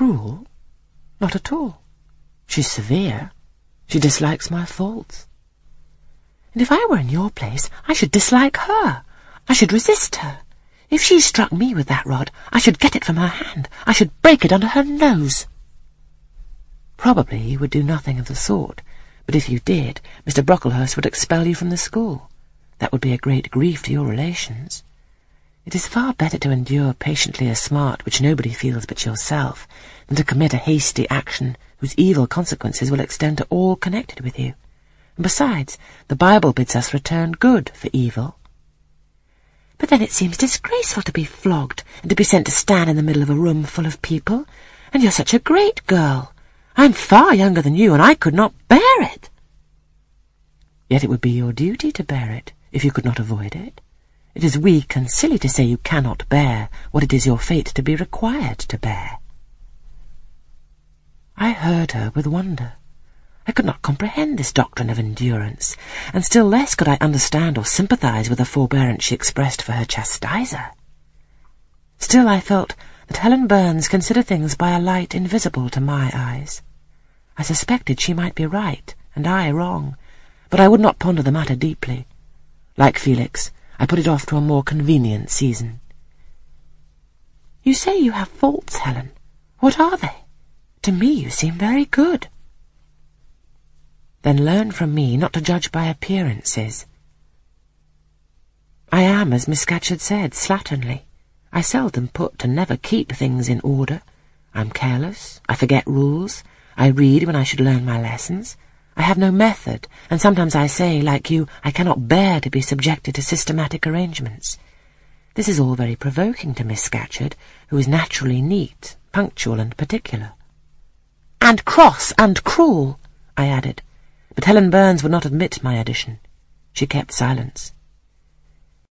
cruel? Not at all. She's severe. She dislikes my faults. And if I were in your place, I should dislike her. I should resist her. If she struck me with that rod, I should get it from her hand. I should break it under her nose. Probably you would do nothing of the sort, but if you did, Mr. Brocklehurst would expel you from the school. That would be a great grief to your relations. It is far better to endure patiently a smart which nobody feels but yourself, than to commit a hasty action whose evil consequences will extend to all connected with you. And besides, the Bible bids us return good for evil. But then it seems disgraceful to be flogged and to be sent to stand in the middle of a room full of people. And you're such a great girl. I'm far younger than you, and I could not bear it. Yet it would be your duty to bear it, if you could not avoid it. It is weak and silly to say you cannot bear what it is your fate to be required to bear. I heard her with wonder. I could not comprehend this doctrine of endurance, and still less could I understand or sympathize with the forbearance she expressed for her chastiser. Still I felt that Helen Burns considered things by a light invisible to my eyes. I suspected she might be right, and I wrong, but I would not ponder the matter deeply. Like Felix, I put it off to a more convenient season. You say you have faults, Helen. What are they? To me you seem very good. Then learn from me not to judge by appearances. I am, as Miss Scatcherd said, slatternly. I seldom put and never keep things in order. I'm careless. I forget rules. I read when I should learn my lessons. I have no method, and sometimes I say, like you, I cannot bear to be subjected to systematic arrangements. This is all very provoking to Miss Scatcherd, who is naturally neat, punctual, and particular. And cross and cruel, I added, but Helen Burns would not admit my addition. She kept silence.